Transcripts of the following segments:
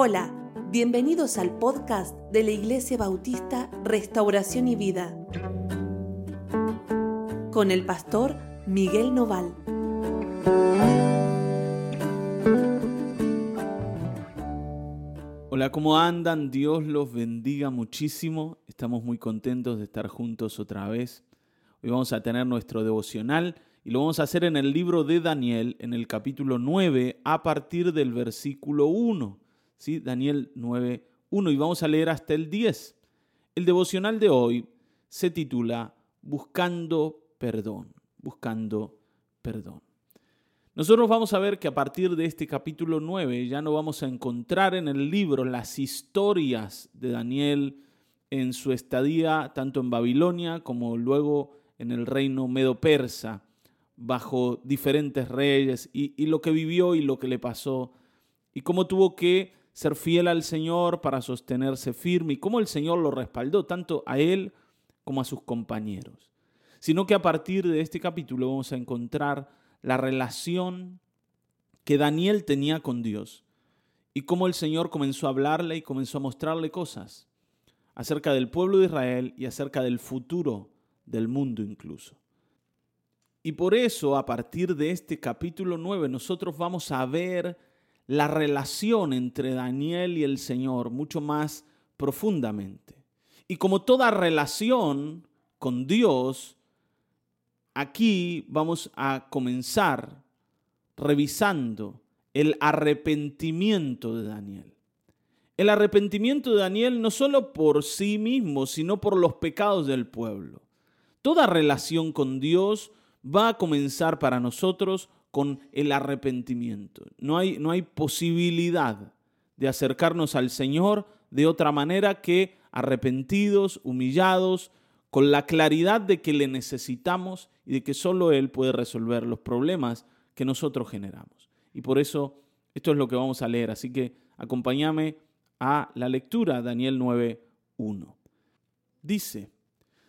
Hola, bienvenidos al podcast de la Iglesia Bautista Restauración y Vida con el pastor Miguel Noval. Hola, ¿cómo andan? Dios los bendiga muchísimo. Estamos muy contentos de estar juntos otra vez. Hoy vamos a tener nuestro devocional y lo vamos a hacer en el libro de Daniel, en el capítulo 9, a partir del versículo 1. ¿Sí? Daniel 9, 1 y vamos a leer hasta el 10. El devocional de hoy se titula Buscando perdón, buscando perdón. Nosotros vamos a ver que a partir de este capítulo 9 ya no vamos a encontrar en el libro las historias de Daniel en su estadía tanto en Babilonia como luego en el reino medo-persa, bajo diferentes reyes, y, y, lo que vivió y lo que le pasó, y cómo tuvo que ser fiel al Señor para sostenerse firme y cómo el Señor lo respaldó tanto a él como a sus compañeros. Sino que a partir de este capítulo vamos a encontrar la relación que Daniel tenía con Dios y cómo el Señor comenzó a hablarle y comenzó a mostrarle cosas acerca del pueblo de Israel y acerca del futuro del mundo incluso. Y por eso a partir de este capítulo 9 nosotros vamos a ver la relación entre Daniel y el Señor mucho más profundamente. Y como toda relación con Dios, aquí vamos a comenzar revisando el arrepentimiento de Daniel. El arrepentimiento de Daniel no solo por sí mismo, sino por los pecados del pueblo. Toda relación con Dios va a comenzar para nosotros con el arrepentimiento. No hay, no hay posibilidad de acercarnos al Señor de otra manera que arrepentidos, humillados, con la claridad de que le necesitamos y de que solo Él puede resolver los problemas que nosotros generamos. Y por eso esto es lo que vamos a leer. Así que acompáñame a la lectura, Daniel 9.1. Dice,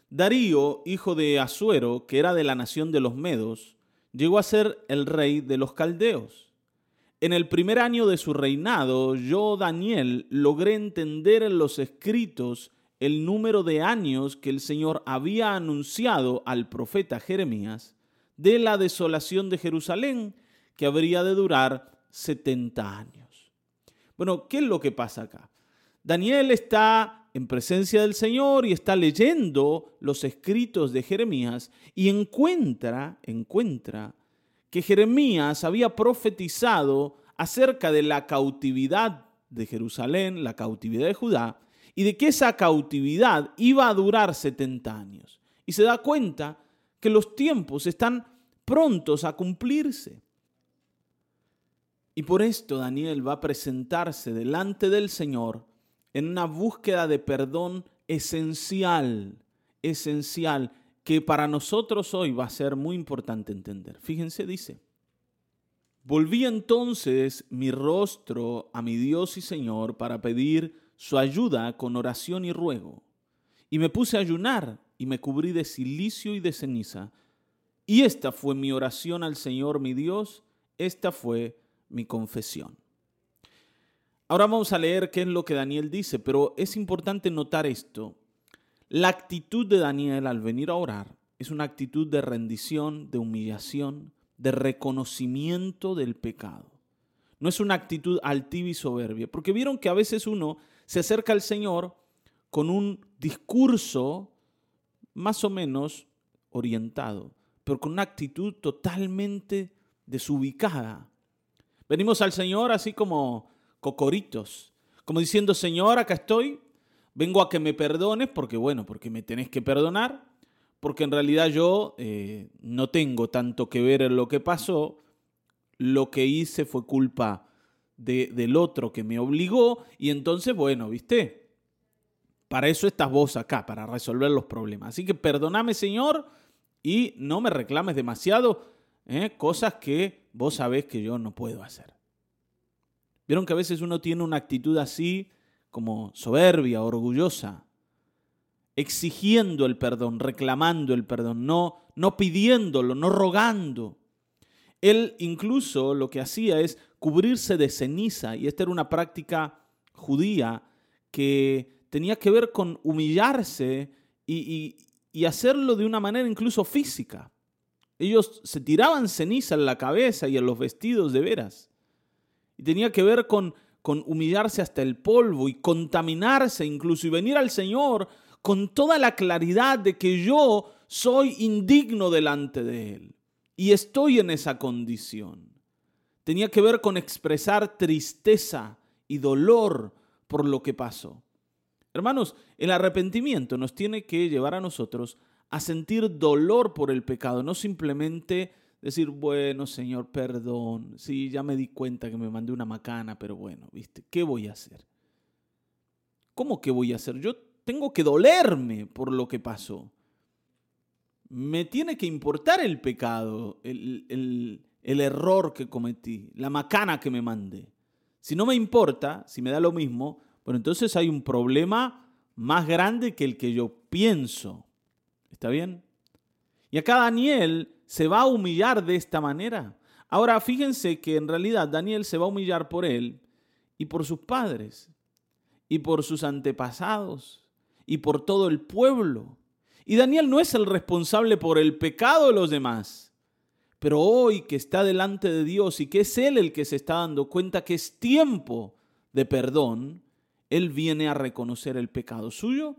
Darío, hijo de Asuero, que era de la nación de los Medos, llegó a ser el rey de los caldeos. En el primer año de su reinado, yo, Daniel, logré entender en los escritos el número de años que el Señor había anunciado al profeta Jeremías de la desolación de Jerusalén, que habría de durar 70 años. Bueno, ¿qué es lo que pasa acá? Daniel está en presencia del Señor y está leyendo los escritos de Jeremías y encuentra, encuentra que Jeremías había profetizado acerca de la cautividad de Jerusalén, la cautividad de Judá, y de que esa cautividad iba a durar 70 años. Y se da cuenta que los tiempos están prontos a cumplirse. Y por esto Daniel va a presentarse delante del Señor en una búsqueda de perdón esencial, esencial, que para nosotros hoy va a ser muy importante entender. Fíjense, dice, volví entonces mi rostro a mi Dios y Señor para pedir su ayuda con oración y ruego. Y me puse a ayunar y me cubrí de silicio y de ceniza. Y esta fue mi oración al Señor mi Dios, esta fue mi confesión. Ahora vamos a leer qué es lo que Daniel dice, pero es importante notar esto. La actitud de Daniel al venir a orar es una actitud de rendición, de humillación, de reconocimiento del pecado. No es una actitud altiva y soberbia, porque vieron que a veces uno se acerca al Señor con un discurso más o menos orientado, pero con una actitud totalmente desubicada. Venimos al Señor así como cocoritos, como diciendo, Señor, acá estoy, vengo a que me perdones, porque bueno, porque me tenés que perdonar, porque en realidad yo eh, no tengo tanto que ver en lo que pasó, lo que hice fue culpa de, del otro que me obligó, y entonces, bueno, viste, para eso estás vos acá, para resolver los problemas. Así que perdoname, Señor, y no me reclames demasiado ¿eh? cosas que vos sabés que yo no puedo hacer. Vieron que a veces uno tiene una actitud así como soberbia, orgullosa, exigiendo el perdón, reclamando el perdón, no, no pidiéndolo, no rogando. Él incluso lo que hacía es cubrirse de ceniza y esta era una práctica judía que tenía que ver con humillarse y, y hacerlo de una manera incluso física. Ellos se tiraban ceniza en la cabeza y en los vestidos de veras. Y tenía que ver con, con humillarse hasta el polvo y contaminarse incluso y venir al Señor con toda la claridad de que yo soy indigno delante de Él y estoy en esa condición. Tenía que ver con expresar tristeza y dolor por lo que pasó. Hermanos, el arrepentimiento nos tiene que llevar a nosotros a sentir dolor por el pecado, no simplemente decir, bueno, Señor, perdón, sí, ya me di cuenta que me mandé una macana, pero bueno, ¿viste? ¿Qué voy a hacer? ¿Cómo que voy a hacer? Yo tengo que dolerme por lo que pasó. Me tiene que importar el pecado, el, el, el error que cometí, la macana que me mandé. Si no me importa, si me da lo mismo, bueno, entonces hay un problema más grande que el que yo pienso. ¿Está bien? Y acá Daniel se va a humillar de esta manera. Ahora fíjense que en realidad Daniel se va a humillar por él y por sus padres y por sus antepasados y por todo el pueblo. Y Daniel no es el responsable por el pecado de los demás. Pero hoy que está delante de Dios y que es Él el que se está dando cuenta que es tiempo de perdón, Él viene a reconocer el pecado suyo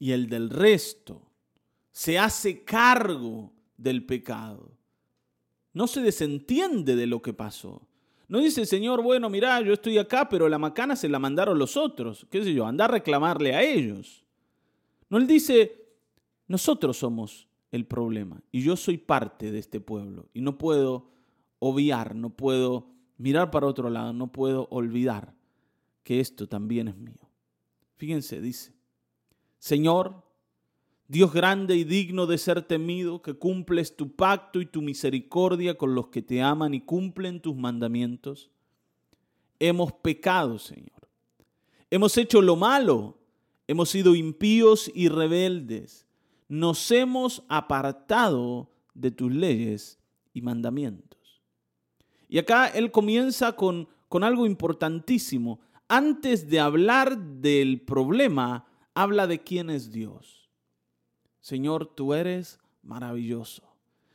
y el del resto se hace cargo del pecado. No se desentiende de lo que pasó. No dice, Señor, bueno, mira, yo estoy acá, pero la macana se la mandaron los otros. ¿Qué sé yo? Anda a reclamarle a ellos. No, él dice, nosotros somos el problema y yo soy parte de este pueblo y no puedo obviar, no puedo mirar para otro lado, no puedo olvidar que esto también es mío. Fíjense, dice, Señor, Dios grande y digno de ser temido, que cumples tu pacto y tu misericordia con los que te aman y cumplen tus mandamientos. Hemos pecado, Señor. Hemos hecho lo malo. Hemos sido impíos y rebeldes. Nos hemos apartado de tus leyes y mandamientos. Y acá él comienza con, con algo importantísimo. Antes de hablar del problema, habla de quién es Dios. Señor, tú eres maravilloso.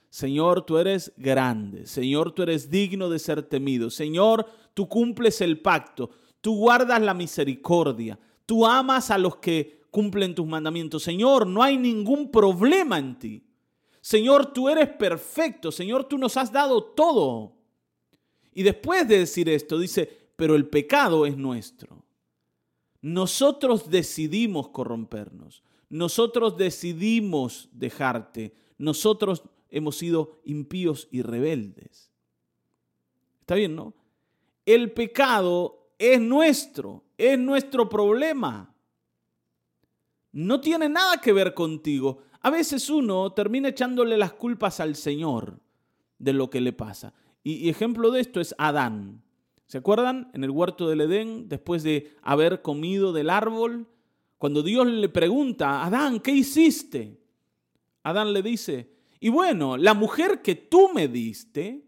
Señor, tú eres grande. Señor, tú eres digno de ser temido. Señor, tú cumples el pacto. Tú guardas la misericordia. Tú amas a los que cumplen tus mandamientos. Señor, no hay ningún problema en ti. Señor, tú eres perfecto. Señor, tú nos has dado todo. Y después de decir esto, dice, pero el pecado es nuestro. Nosotros decidimos corrompernos. Nosotros decidimos dejarte. Nosotros hemos sido impíos y rebeldes. ¿Está bien, no? El pecado es nuestro, es nuestro problema. No tiene nada que ver contigo. A veces uno termina echándole las culpas al Señor de lo que le pasa. Y, ejemplo de esto es Adán. ¿Se acuerdan? En el huerto del Edén, después de haber comido del árbol, cuando Dios le pregunta, Adán, ¿qué hiciste? Adán le dice, y bueno, la mujer que tú me diste,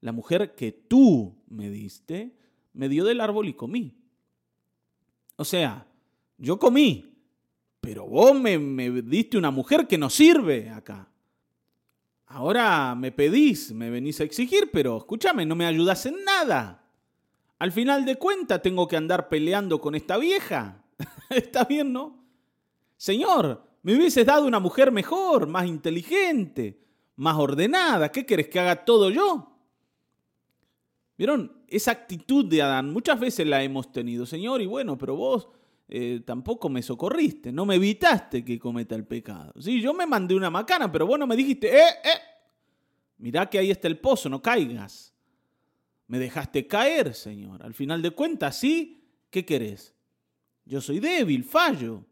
la mujer que tú me diste, me dio del árbol y comí. O sea, yo comí, pero vos me, me diste una mujer que no sirve acá. Ahora me pedís, me venís a exigir, pero escúchame, no me ayudas en nada. Al final de cuentas tengo que andar peleando con esta vieja. Está bien, ¿no? Señor, me hubieses dado una mujer mejor, más inteligente, más ordenada. ¿Qué querés que haga todo yo? ¿Vieron? Esa actitud de Adán muchas veces la hemos tenido, Señor, y bueno, pero vos eh, tampoco me socorriste, no me evitaste que cometa el pecado. Sí, yo me mandé una macana, pero vos no me dijiste, eh, eh, mirá que ahí está el pozo, no caigas. Me dejaste caer, Señor. Al final de cuentas, sí, ¿qué querés? Yo soy débil, fallo.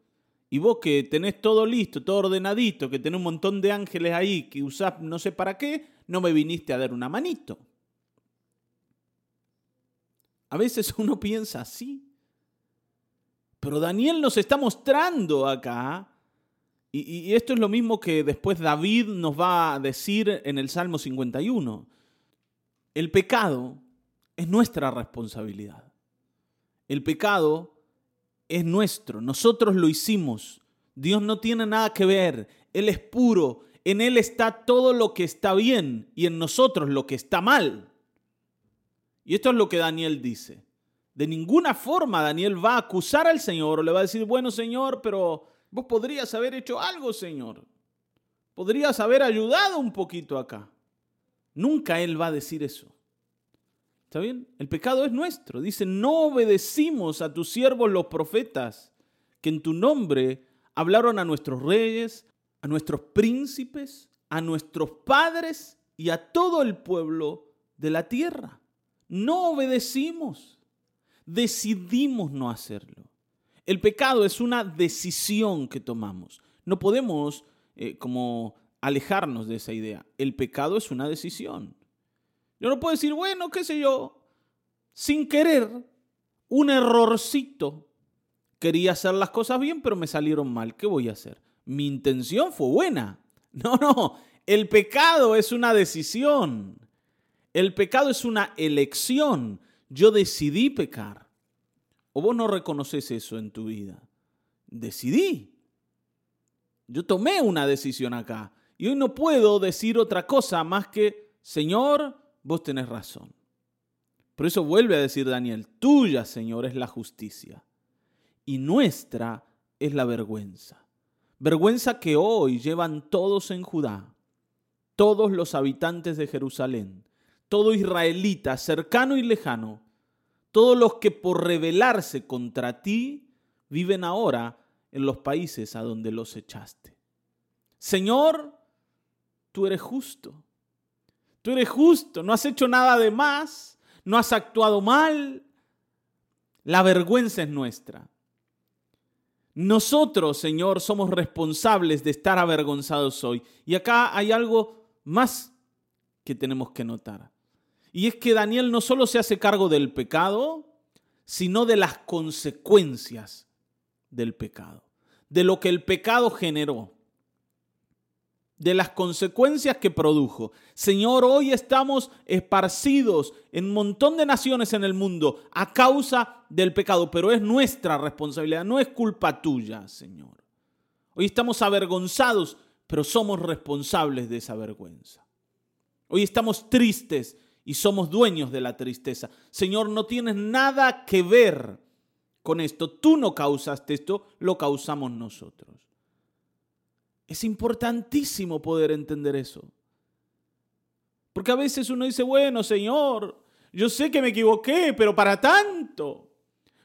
Y vos que tenés todo listo, todo ordenadito, que tenés un montón de ángeles ahí que usás no sé para qué, no me viniste a dar una manito. A veces uno piensa así. Pero Daniel nos está mostrando acá, y, y, esto es lo mismo que después David nos va a decir en el Salmo 51. El pecado es nuestra responsabilidad. El pecado es nuestro, nosotros lo hicimos. Dios no tiene nada que ver, Él es puro, en Él está todo lo que está bien y en nosotros lo que está mal. Y esto es lo que Daniel dice. De ninguna forma Daniel va a acusar al Señor o le va a decir, bueno Señor, pero vos podrías haber hecho algo, Señor. Podrías haber ayudado un poquito acá. Nunca Él va a decir eso. ¿Está bien? El pecado es nuestro. Dice, no obedecimos a tus siervos los profetas, que en tu nombre hablaron a nuestros reyes, a nuestros príncipes, a nuestros padres y a todo el pueblo de la tierra. No obedecimos, decidimos no hacerlo. El pecado es una decisión que tomamos. No podemos eh, como alejarnos de esa idea. El pecado es una decisión. Yo no puedo decir, bueno, qué sé yo, sin querer, un errorcito. Quería hacer las cosas bien, pero me salieron mal. ¿Qué voy a hacer? Mi intención fue buena. No, no, el pecado es una decisión. El pecado es una elección. Yo decidí pecar. ¿O vos no reconoces eso en tu vida? Decidí. Yo tomé una decisión acá. Y hoy no puedo decir otra cosa más que, Señor, vos tenés razón. Por eso vuelve a decir Daniel, tuya, Señor, es la justicia. Y nuestra es la vergüenza. Vergüenza que hoy llevan todos en Judá, todos los habitantes de Jerusalén, todo israelita, cercano y lejano, todos los que por rebelarse contra ti viven ahora en los países a donde los echaste. Señor, tú eres justo. Tú eres justo, no has hecho nada de más, no has actuado mal. La vergüenza es nuestra. Nosotros, Señor, somos responsables de estar avergonzados hoy. Y acá hay algo más que tenemos que notar. Y es que Daniel no solo se hace cargo del pecado, sino de las consecuencias del pecado, de lo que el pecado generó, de las consecuencias que produjo. Señor, hoy estamos esparcidos en un montón de naciones en el mundo a causa del pecado, pero es nuestra responsabilidad, no es culpa tuya, Señor. Hoy estamos avergonzados, pero somos responsables de esa vergüenza. Hoy estamos tristes y somos dueños de la tristeza. Señor, no tienes nada que ver con esto. Tú no causaste esto, lo causamos nosotros. Es importantísimo poder entender eso. Porque a veces uno dice, bueno, Señor, yo sé que me equivoqué, pero para tanto.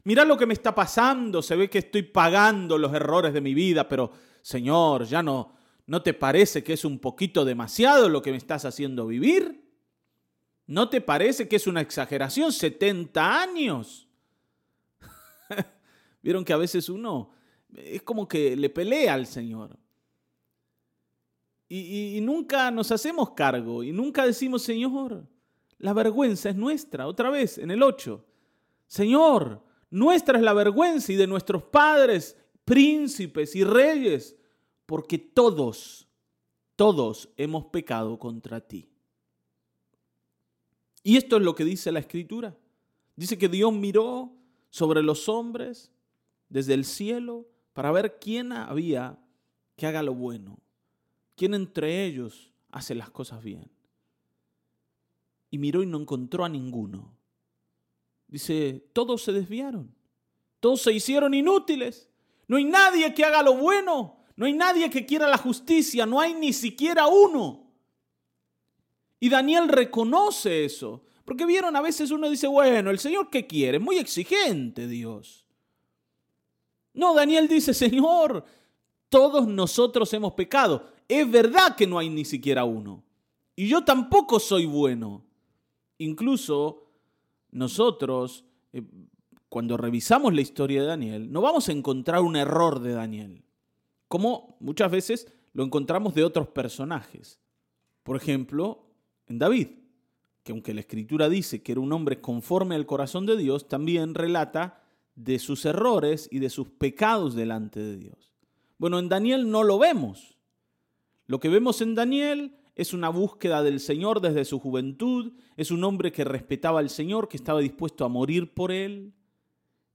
Mira lo que me está pasando, se ve que estoy pagando los errores de mi vida, pero Señor, ya no, ¿no te parece que es un poquito demasiado lo que me estás haciendo vivir? ¿No te parece que es una exageración? 70 años. Vieron que a veces uno es como que le pelea al Señor. Y, nunca nos hacemos cargo y nunca decimos, Señor, la vergüenza es nuestra. Otra vez, en el 8. Señor, nuestra es la vergüenza y de nuestros padres, príncipes y reyes, porque todos, todos hemos pecado contra ti. Y esto es lo que dice la escritura. Dice que Dios miró sobre los hombres desde el cielo para ver quién había que haga lo bueno, quién entre ellos hace las cosas bien. Y miró y no encontró a ninguno. Dice, todos se desviaron, todos se hicieron inútiles. No hay nadie que haga lo bueno, no hay nadie que quiera la justicia, no hay ni siquiera uno. Y Daniel reconoce eso. Porque vieron, a veces uno dice, bueno, el Señor qué quiere? Muy exigente Dios. No, Daniel dice, Señor, todos nosotros hemos pecado. Es verdad que no hay ni siquiera uno. Y yo tampoco soy bueno. Incluso nosotros, eh, cuando revisamos la historia de Daniel, no vamos a encontrar un error de Daniel. Como muchas veces lo encontramos de otros personajes. Por ejemplo, en David, que aunque la escritura dice que era un hombre conforme al corazón de Dios, también relata de sus errores y de sus pecados delante de Dios. Bueno, en Daniel no lo vemos. Lo que vemos en Daniel es una búsqueda del Señor desde su juventud, es un hombre que respetaba al Señor, que estaba dispuesto a morir por él.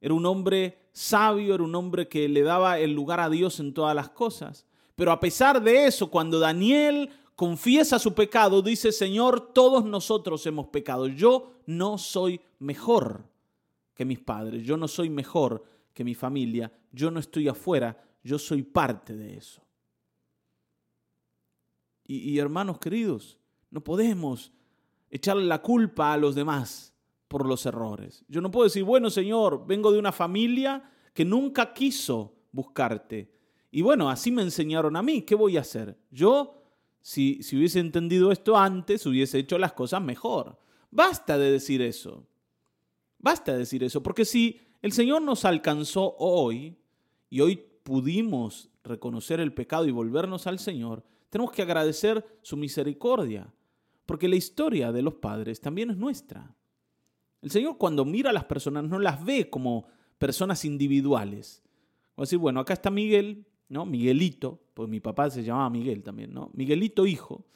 era un hombre sabio, era un hombre que le daba el lugar a Dios en todas las cosas. Pero a pesar de eso, cuando Daniel confiesa su pecado, dice, Señor, todos nosotros hemos pecado. Yo no soy mejor que mis padres, yo no soy mejor que mi familia, yo no estoy afuera, yo soy parte de eso. Y, hermanos queridos, no podemos echarle la culpa a los demás por los errores. Yo no puedo decir, bueno Señor, vengo de una familia que nunca quiso buscarte. Y bueno, así me enseñaron a mí, ¿qué voy a hacer? Yo, si, si hubiese entendido esto antes, hubiese hecho las cosas mejor. Basta de decir eso. Basta de decir eso, porque si el Señor nos alcanzó hoy y hoy pudimos reconocer el pecado y volvernos al Señor, tenemos que agradecer su misericordia, porque la historia de los padres también es nuestra. El Señor cuando mira a las personas no las ve como personas individuales. A decir, bueno, acá está Miguel, ¿no? Miguelito, pues mi papá se llamaba Miguel también, ¿no? Miguelito hijo.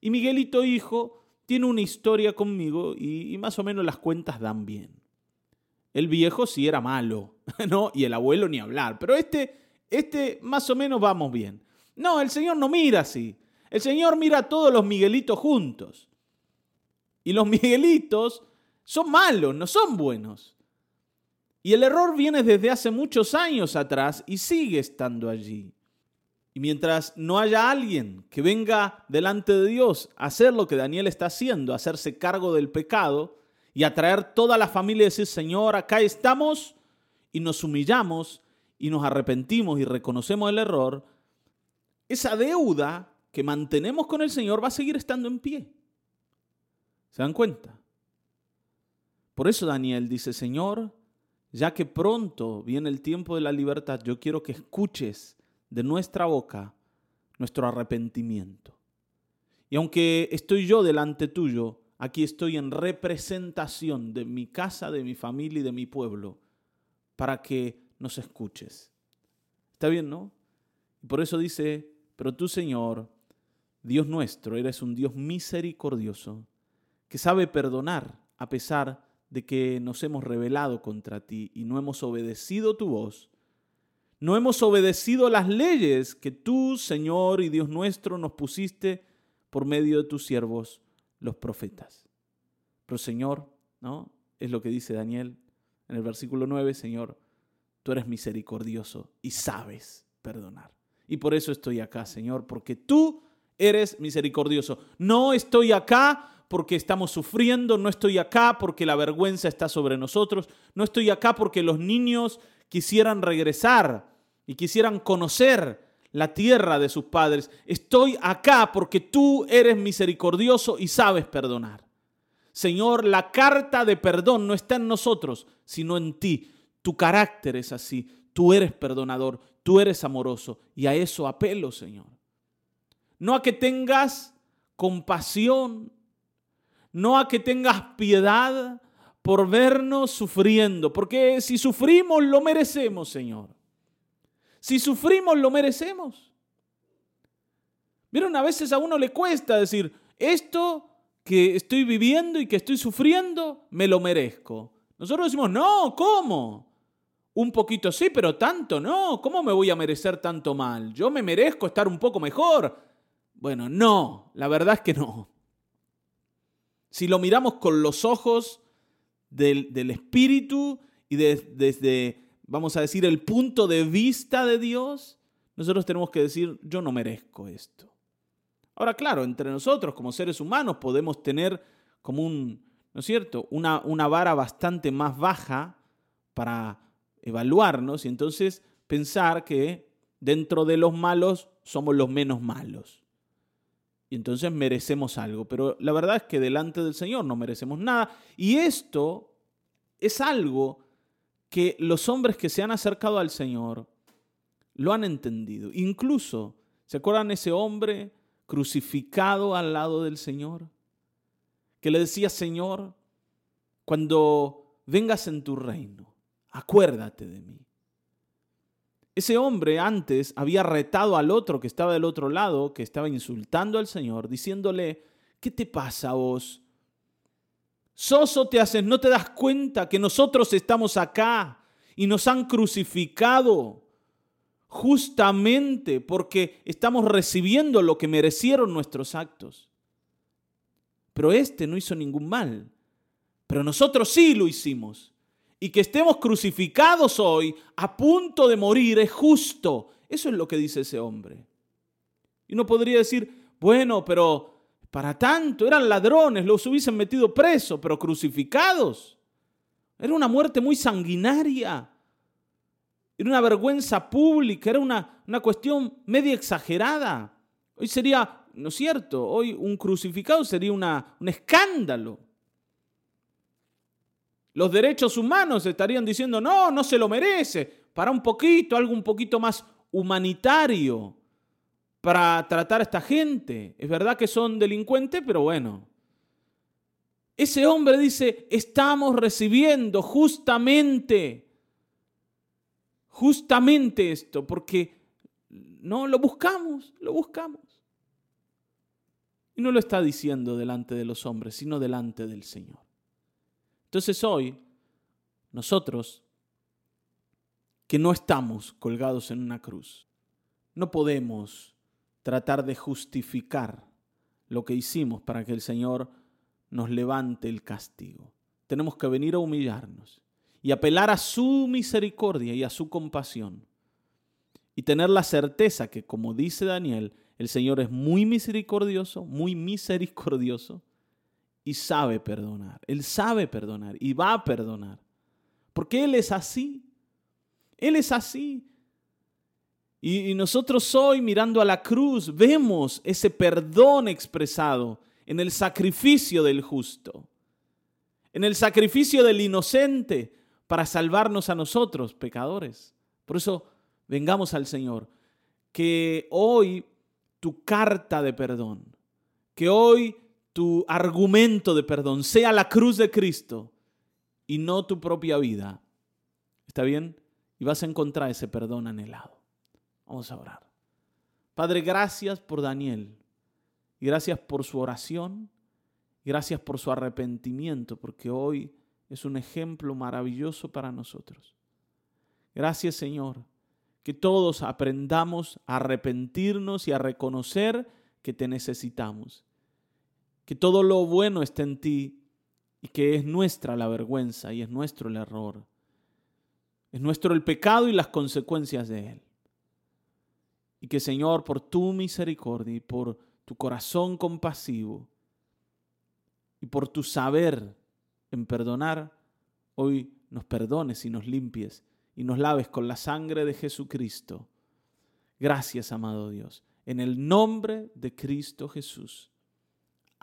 Y Miguelito hijo tiene una historia conmigo y, y más o menos las cuentas dan bien. El viejo sí era malo, ¿no? Y el abuelo ni hablar, pero este, este más o menos vamos bien. No, el Señor no mira así. El Señor mira a todos los Miguelitos juntos. Y los Miguelitos son malos, no son buenos. Y el error viene desde hace muchos años atrás y sigue estando allí. Y mientras no haya alguien que venga delante de Dios a hacer lo que Daniel está haciendo, a hacerse cargo del pecado y a traer toda la familia y decir, Señor, acá estamos y nos humillamos y nos arrepentimos y reconocemos el error, esa deuda que mantenemos con el Señor va a seguir estando en pie. ¿Se dan cuenta? Por eso Daniel dice, Señor, ya que pronto viene el tiempo de la libertad, yo quiero que escuches de nuestra boca nuestro arrepentimiento. Y aunque estoy yo delante tuyo, aquí estoy en representación de mi casa, de mi familia y de mi pueblo, para que nos escuches. ¿Está bien, no? Por eso dice, pero tú, Señor, Dios nuestro, eres un Dios misericordioso, que sabe perdonar a pesar de que nos hemos rebelado contra ti y no hemos obedecido tu voz. No hemos obedecido las leyes que tú, Señor y Dios nuestro, nos pusiste por medio de tus siervos, los profetas. Pero Señor, ¿no? Es lo que dice Daniel en el versículo 9, Señor, tú eres misericordioso y sabes perdonar. Y por eso estoy acá, Señor, porque tú eres misericordioso. No estoy acá porque estamos sufriendo, no estoy acá porque la vergüenza está sobre nosotros, no estoy acá porque los niños quisieran regresar y quisieran conocer la tierra de sus padres. Estoy acá porque tú eres misericordioso y sabes perdonar. Señor, la carta de perdón no está en nosotros, sino en ti. Tu carácter es así. Tú eres perdonador, tú eres amoroso y a eso apelo, Señor. No a que tengas compasión, no a que tengas piedad por vernos sufriendo, porque si sufrimos lo merecemos, Señor. Si sufrimos lo merecemos. Vieron, a veces a uno le cuesta decir, esto que estoy viviendo y que estoy sufriendo, me lo merezco. Nosotros decimos, no, ¿cómo? Un poquito sí, pero tanto no. ¿Cómo me voy a merecer tanto mal? Yo me merezco estar un poco mejor. Bueno, no, la verdad es que no. Si lo miramos con los ojos del, espíritu y desde, vamos a decir, el punto de vista de Dios, nosotros tenemos que decir, yo no merezco esto. Ahora, claro, entre nosotros como seres humanos podemos tener como un, ¿no es cierto?, una, una vara bastante más baja para evaluarnos y entonces pensar que dentro de los malos somos los menos malos. Y entonces merecemos algo. Pero la verdad es que delante del Señor no merecemos nada. Y esto es algo que los hombres que se han acercado al Señor lo han entendido. Incluso, ¿se acuerdan ese hombre crucificado al lado del Señor? Que le decía, Señor, cuando vengas en tu reino, acuérdate de mí. Ese hombre antes había retado al otro que estaba del otro lado, que estaba insultando al Señor, diciéndole, ¿qué te pasa a vos? Soso te haces, no te das cuenta que nosotros estamos acá y nos han crucificado justamente porque estamos recibiendo lo que merecieron nuestros actos. Pero este no hizo ningún mal, pero nosotros sí lo hicimos. Y que estemos crucificados hoy a punto de morir es justo. Eso es lo que dice ese hombre. Y uno podría decir, bueno, pero para tanto, eran ladrones, los hubiesen metido presos, pero crucificados. Era una muerte muy sanguinaria. Era una vergüenza pública, era una, una cuestión media exagerada. Hoy sería, ¿no es cierto? Hoy un crucificado sería una, un escándalo. Los derechos humanos estarían diciendo, no, no se lo merece. Para un poquito, algo un poquito más humanitario para tratar a esta gente. Es verdad que son delincuentes, pero bueno. Ese hombre dice, estamos recibiendo justamente, justamente esto, porque no lo buscamos, lo buscamos. Y no lo está diciendo delante de los hombres, sino delante del Señor. Entonces hoy, nosotros, que no estamos colgados en una cruz, no podemos tratar de justificar lo que hicimos para que el Señor nos levante el castigo. Tenemos que venir a humillarnos y apelar a su misericordia y a su compasión. Y tener la certeza que, como dice Daniel, el Señor es muy misericordioso, muy misericordioso y sabe perdonar. Él sabe perdonar y va a perdonar. Porque Él es así. Él es así. Y, nosotros hoy mirando a la cruz vemos ese perdón expresado en el sacrificio del justo, en el sacrificio del inocente para salvarnos a nosotros, pecadores. Por eso vengamos al Señor. Que hoy tu carta de perdón, que hoy tu argumento de perdón sea la cruz de Cristo y no tu propia vida. ¿Está bien? Y vas a encontrar ese perdón anhelado. Vamos a orar. Padre, gracias por Daniel. Y gracias por su oración. Gracias por su arrepentimiento, porque hoy es un ejemplo maravilloso para nosotros. Gracias, Señor, que todos aprendamos a arrepentirnos y a reconocer que te necesitamos que todo lo bueno está en ti y que es nuestra la vergüenza y es nuestro el error. Es nuestro el pecado y las consecuencias de él. Y que Señor, por tu misericordia y por tu corazón compasivo y por tu saber en perdonar, hoy nos perdones y nos limpies y nos laves con la sangre de Jesucristo. Gracias, amado Dios. En el nombre de Cristo Jesús.